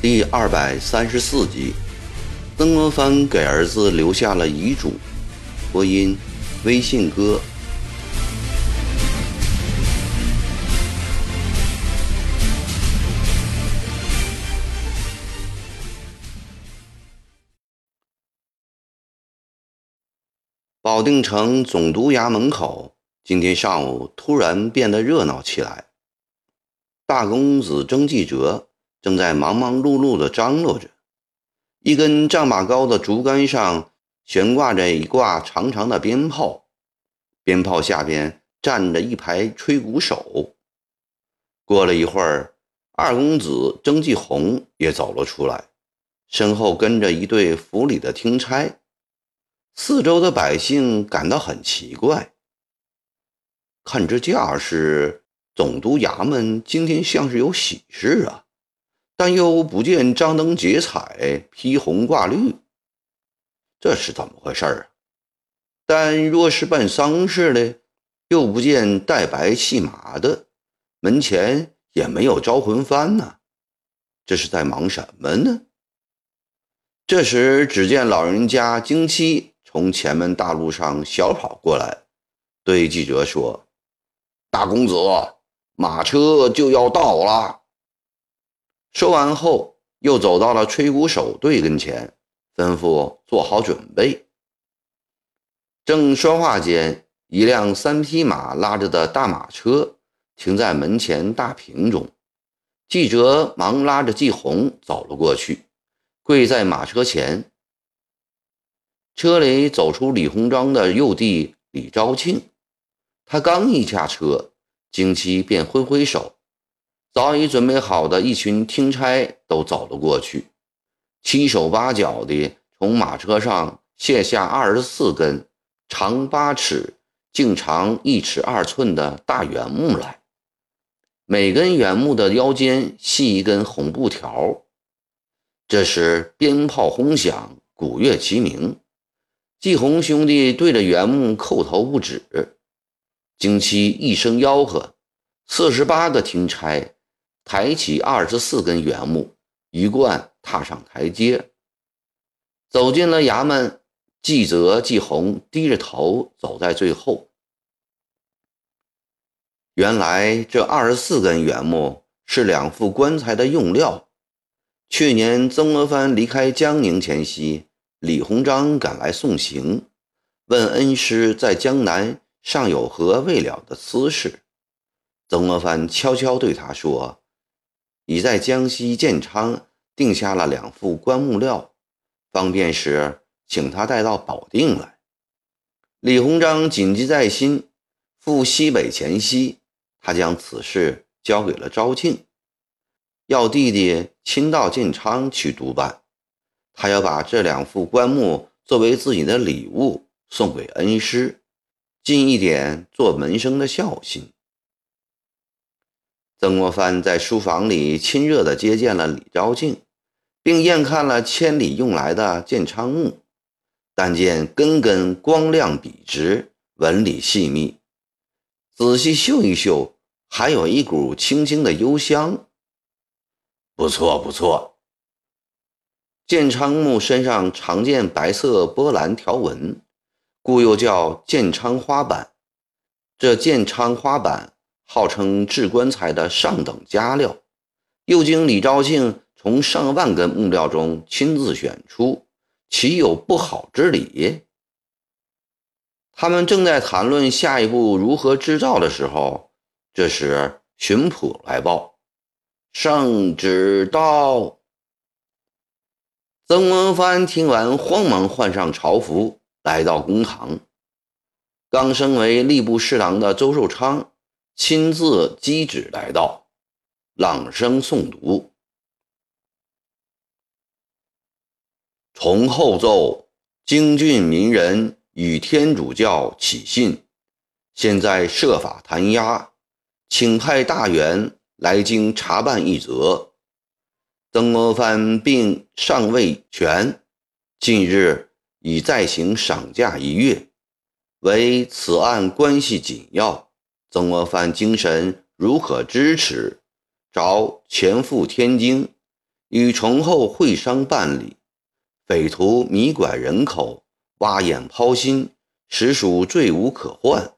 第二百三十四集，曾国藩给儿子留下了遗嘱。播音：微信哥。保定城总督衙门口，今天上午突然变得热闹起来。大公子曾纪哲。正在忙忙碌碌地张罗着，一根丈把高的竹竿上悬挂着一挂长长的鞭炮，鞭炮下边站着一排吹鼓手。过了一会儿，二公子曾纪红也走了出来，身后跟着一队府里的听差。四周的百姓感到很奇怪，看这架势，总督衙门今天像是有喜事啊。但又不见张灯结彩、披红挂绿，这是怎么回事啊？但若是办丧事的，又不见带白戏马的，门前也没有招魂幡呢，这是在忙什么呢？这时，只见老人家京七从前门大路上小跑过来，对记者说：“大公子，马车就要到了。”说完后，又走到了吹鼓手队跟前，吩咐做好准备。正说话间，一辆三匹马拉着的大马车停在门前大屏中。记者忙拉着季红走了过去，跪在马车前。车里走出李鸿章的幼弟李昭庆，他刚一下车，京七便挥挥手。早已准备好的一群听差都走了过去，七手八脚地从马车上卸下二十四根长八尺、径长一尺二寸的大圆木来，每根圆木的腰间系一根红布条。这时鞭炮轰响，鼓乐齐鸣，季红兄弟对着圆木叩头不止。经七一声吆喝，四十八个听差。抬起二十四根圆木，一贯踏上台阶，走进了衙门。季泽、季红低着头走在最后。原来这二十四根圆木是两副棺材的用料。去年曾国藩离开江宁前夕，李鸿章赶来送行，问恩师在江南尚有何未了的私事。曾国藩悄悄对他说。已在江西建昌定下了两副棺木料，方便时请他带到保定来。李鸿章谨记在心，赴西北前夕，他将此事交给了昭庆，要弟弟亲到建昌去督办。他要把这两副棺木作为自己的礼物送给恩师，尽一点做门生的孝心。曾国藩在书房里亲热地接见了李昭庆，并验看了千里用来的建昌木，但见根根光亮笔直，纹理细密，仔细嗅一嗅，还有一股清清的幽香。不错，不错。建昌木身上常见白色波澜条纹，故又叫建昌花板。这建昌花板。号称制棺材的上等佳料，又经李昭庆从上万根木料中亲自选出，岂有不好之理？他们正在谈论下一步如何制造的时候，这时巡捕来报：“圣旨到。”曾国藩听完，慌忙换上朝服，来到公堂。刚升为吏部侍郎的周寿昌。亲自机旨来到，朗声诵读。从后奏，京郡民人与天主教起信，现在设法弹压，请派大员来京查办一则。曾国藩并尚未痊，近日已再行赏假一月，为此案关系紧要，曾国藩精神如可支持，着前赴天津，与崇厚会商办理。匪徒迷拐人口，挖眼抛心，实属罪无可患。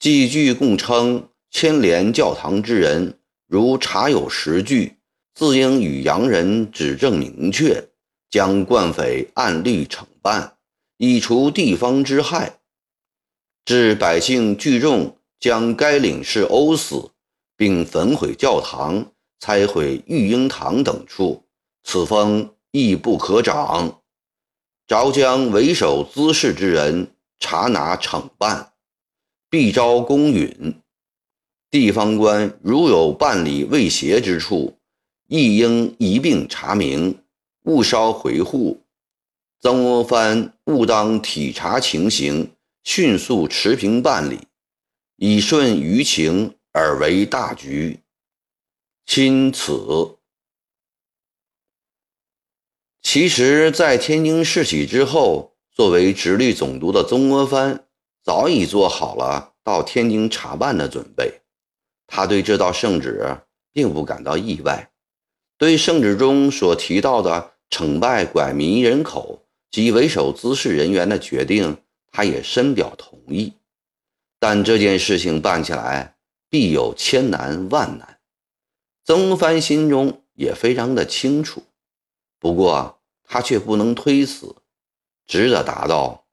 既据供称牵连教堂之人，如查有实据，自应与洋人指证明确，将惯匪按律惩办，以除地方之害。致百姓聚众将该领事殴死，并焚毁教堂、拆毁育婴堂等处，此风亦不可长。着将为首滋事之人查拿惩办，必招公允。地方官如有办理未协之处，亦应一并查明，勿稍回护。曾国藩务当体察情形。迅速持平办理，以顺舆情而为大局。钦此。其实，在天津事起之后，作为直隶总督的曾国藩早已做好了到天津查办的准备。他对这道圣旨并不感到意外，对圣旨中所提到的惩败拐民人口及为首滋事人员的决定。他也深表同意，但这件事情办起来必有千难万难。曾藩心中也非常的清楚，不过他却不能推辞，只得答道：“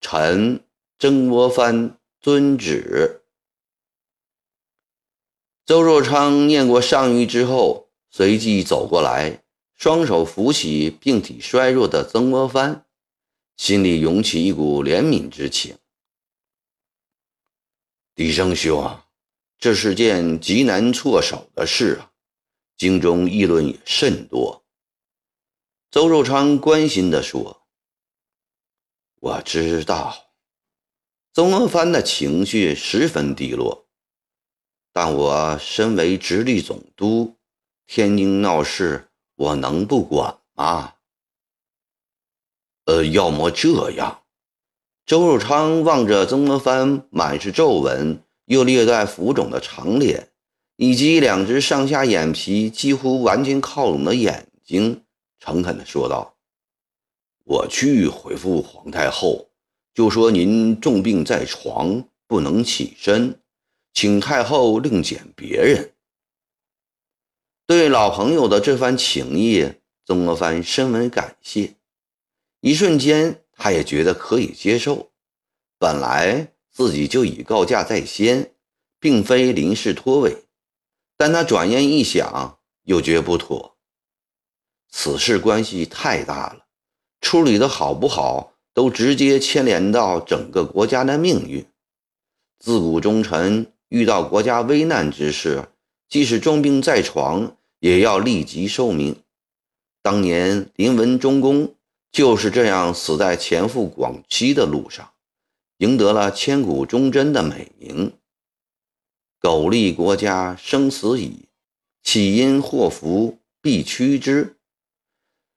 臣曾国藩遵旨。”周若昌念过上谕之后，随即走过来，双手扶起病体衰弱的曾国藩。心里涌起一股怜悯之情。狄生兄啊，这是件极难措手的事啊，京中议论也甚多。邹寿昌关心地说：“我知道，曾国藩的情绪十分低落，但我身为直隶总督，天津闹事，我能不管吗？”呃，要么这样。周汝昌望着曾国藩满是皱纹又略带浮肿的长脸，以及两只上下眼皮几乎完全靠拢的眼睛，诚恳地说道：“我去回复皇太后，就说您重病在床，不能起身，请太后另拣别人。”对老朋友的这番情谊，曾国藩深为感谢。一瞬间，他也觉得可以接受。本来自己就已告假在先，并非临时脱位，但他转念一想，又觉不妥。此事关系太大了，处理的好不好，都直接牵连到整个国家的命运。自古忠臣遇到国家危难之事，即使重病在床，也要立即受命。当年林文忠公。就是这样死在前赴广西的路上，赢得了千古忠贞的美名。苟利国家生死以，岂因祸福必趋之？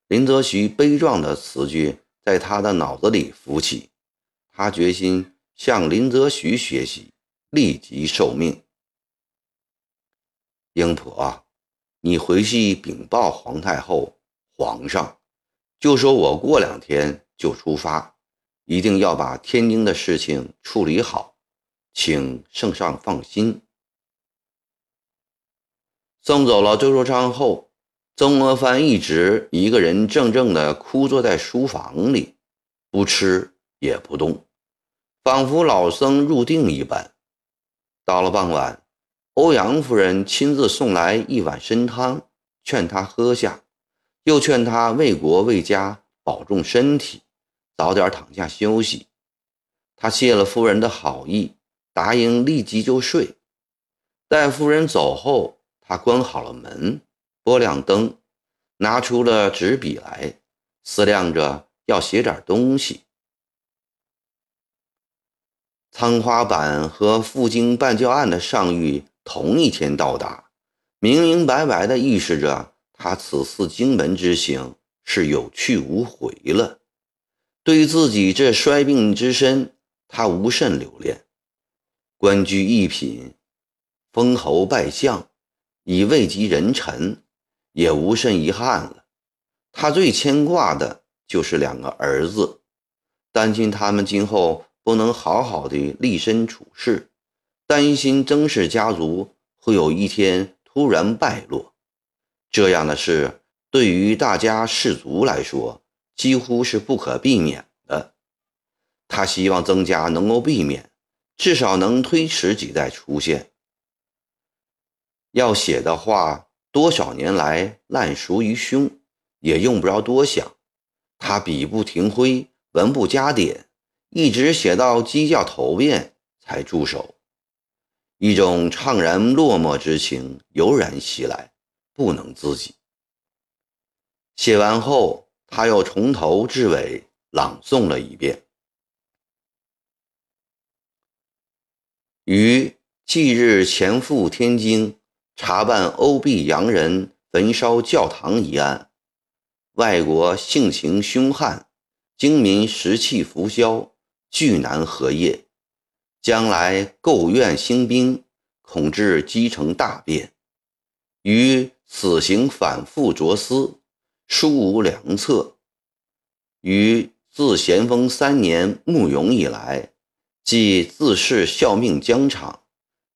林则徐悲壮的词句在他的脑子里浮起，他决心向林则徐学习，立即受命。英婆，你回去禀报皇太后、皇上。就说我过两天就出发，一定要把天津的事情处理好，请圣上放心。送走了周寿昌后，曾国藩一直一个人怔怔地枯坐在书房里，不吃也不动，仿佛老僧入定一般。到了傍晚，欧阳夫人亲自送来一碗参汤，劝他喝下。又劝他为国为家保重身体，早点躺下休息。他谢了夫人的好意，答应立即就睡。待夫人走后，他关好了门，拨亮灯，拿出了纸笔来，思量着要写点东西。仓花板和赴京办教案的上谕同一天到达，明明白白地预示着。他此次荆门之行是有去无回了，对自己这衰病之身，他无甚留恋。官居一品，封侯拜相，已位极人臣，也无甚遗憾了。他最牵挂的就是两个儿子，担心他们今后不能好好的立身处世，担心曾氏家族会有一天突然败落。这样的事对于大家氏族来说，几乎是不可避免的。他希望曾家能够避免，至少能推迟几代出现。要写的话，多少年来烂熟于胸，也用不着多想。他笔不停挥，文不加点，一直写到鸡叫头遍才住手。一种怅然落寞之情油然袭来。不能自己。写完后，他又从头至尾朗诵了一遍。于即日前赴天津查办欧庇洋人焚烧教堂一案，外国性情凶悍，精民士气浮消，巨难合业。将来构院兴兵，恐致积成大变。于此行反复着思，殊无良策。于自咸丰三年慕容以来，即自恃效命疆场，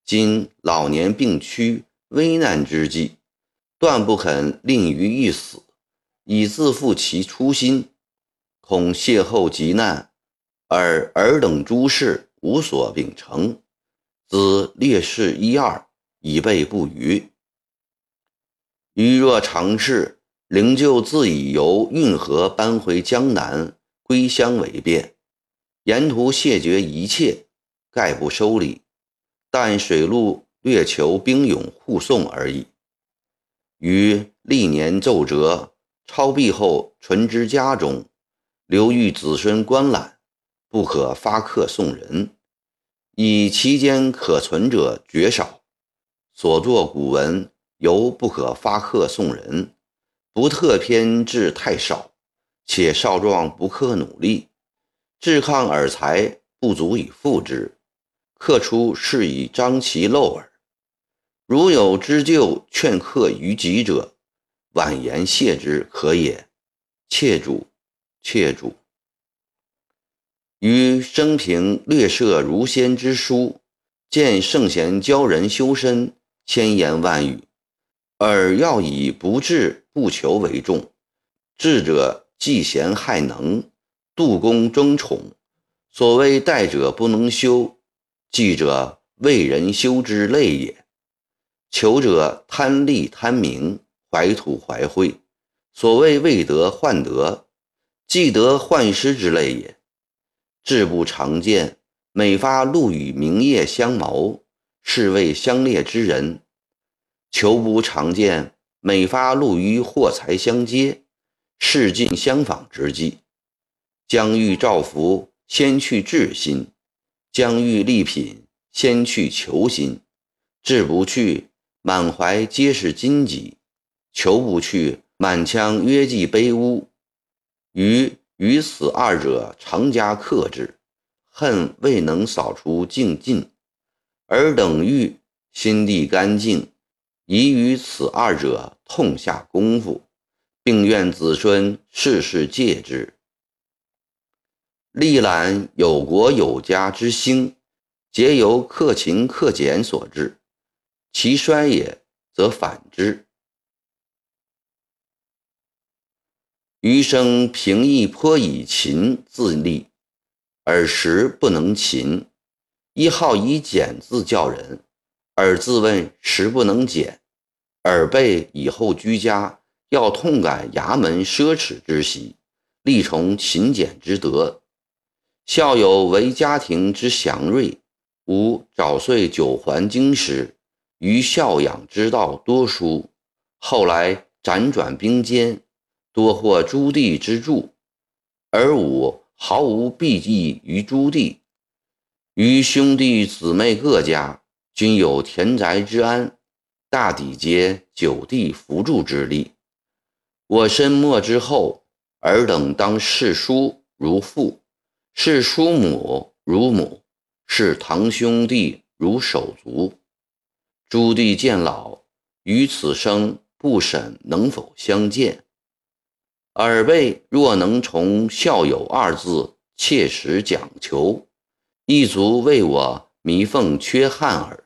今老年病躯，危难之际，断不肯令于一死，以自负其初心。恐邂逅急难，而尔等诸事无所秉承，兹烈士一二，以备不虞。余若尝试，灵柩自以由运河搬回江南，归乡为便。沿途谢绝一切，概不收礼，但水路略求兵勇护送而已。于历年奏折抄毕后，存之家中，留育子孙观览，不可发客送人。以其间可存者绝少，所作古文。犹不可发客送人，不特偏志太少，且少壮不克努力，志抗尔才不足以复之。客出是以张其漏耳。如有知旧劝客于己者，婉言谢之可也。切主，切主。于生平略涉儒仙之书，见圣贤教人修身，千言万语。而要以不智不求为重，智者嫉贤害能，度公争宠。所谓待者不能修，计者为人修之累也。求者贪利贪名，怀土怀惠。所谓未得患得，既得患失之类也。志不常见，每发路与名业相谋，是谓相列之人。求不常见，每发路于货财相接，事尽相仿之际，将欲造福，先去志心；将欲利品，先去求心。志不去，满怀皆是荆棘；求不去，满腔约计卑污。于于此二者，常加克制，恨未能扫除净尽，尔等欲心地干净。宜于此二者痛下功夫，并愿子孙世世戒之。历览有国有家之兴，皆由克勤克俭所致；其衰也，则反之。余生平易颇以勤自立，而时不能勤；一好以俭自教人，而自问时不能俭。尔备以后居家，要痛感衙门奢侈之习，力从勤俭之德。孝有为家庭之祥瑞，吾早岁九环经师，于孝养之道多书。后来辗转兵间，多获朱棣之助，而吾毫无避忌于朱棣。于兄弟姊妹各家，均有田宅之安。大抵皆九弟扶助之力。我身没之后，尔等当视叔如父，视叔母如母，视堂兄弟如手足。朱棣渐老，于此生不审能否相见。耳背若能从孝友二字切实讲求，亦足为我弥缝缺憾耳。